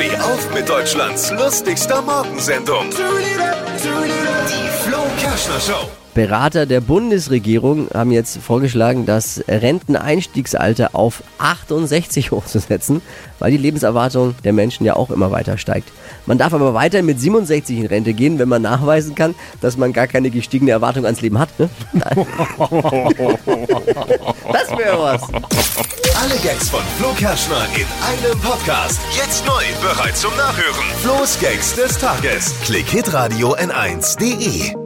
Steh auf mit Deutschlands lustigster Morgensendung. Die Flo Kerschner Show. Berater der Bundesregierung haben jetzt vorgeschlagen, das Renteneinstiegsalter auf 68 hochzusetzen, weil die Lebenserwartung der Menschen ja auch immer weiter steigt. Man darf aber weiter mit 67 in Rente gehen, wenn man nachweisen kann, dass man gar keine gestiegene Erwartung ans Leben hat. Ne? Das wäre was. Alle Gags von Flo Kerschner in einem Podcast. Jetzt neu, bereit zum Nachhören. Flo's Gags des Tages. Klick Hitradio N1.de.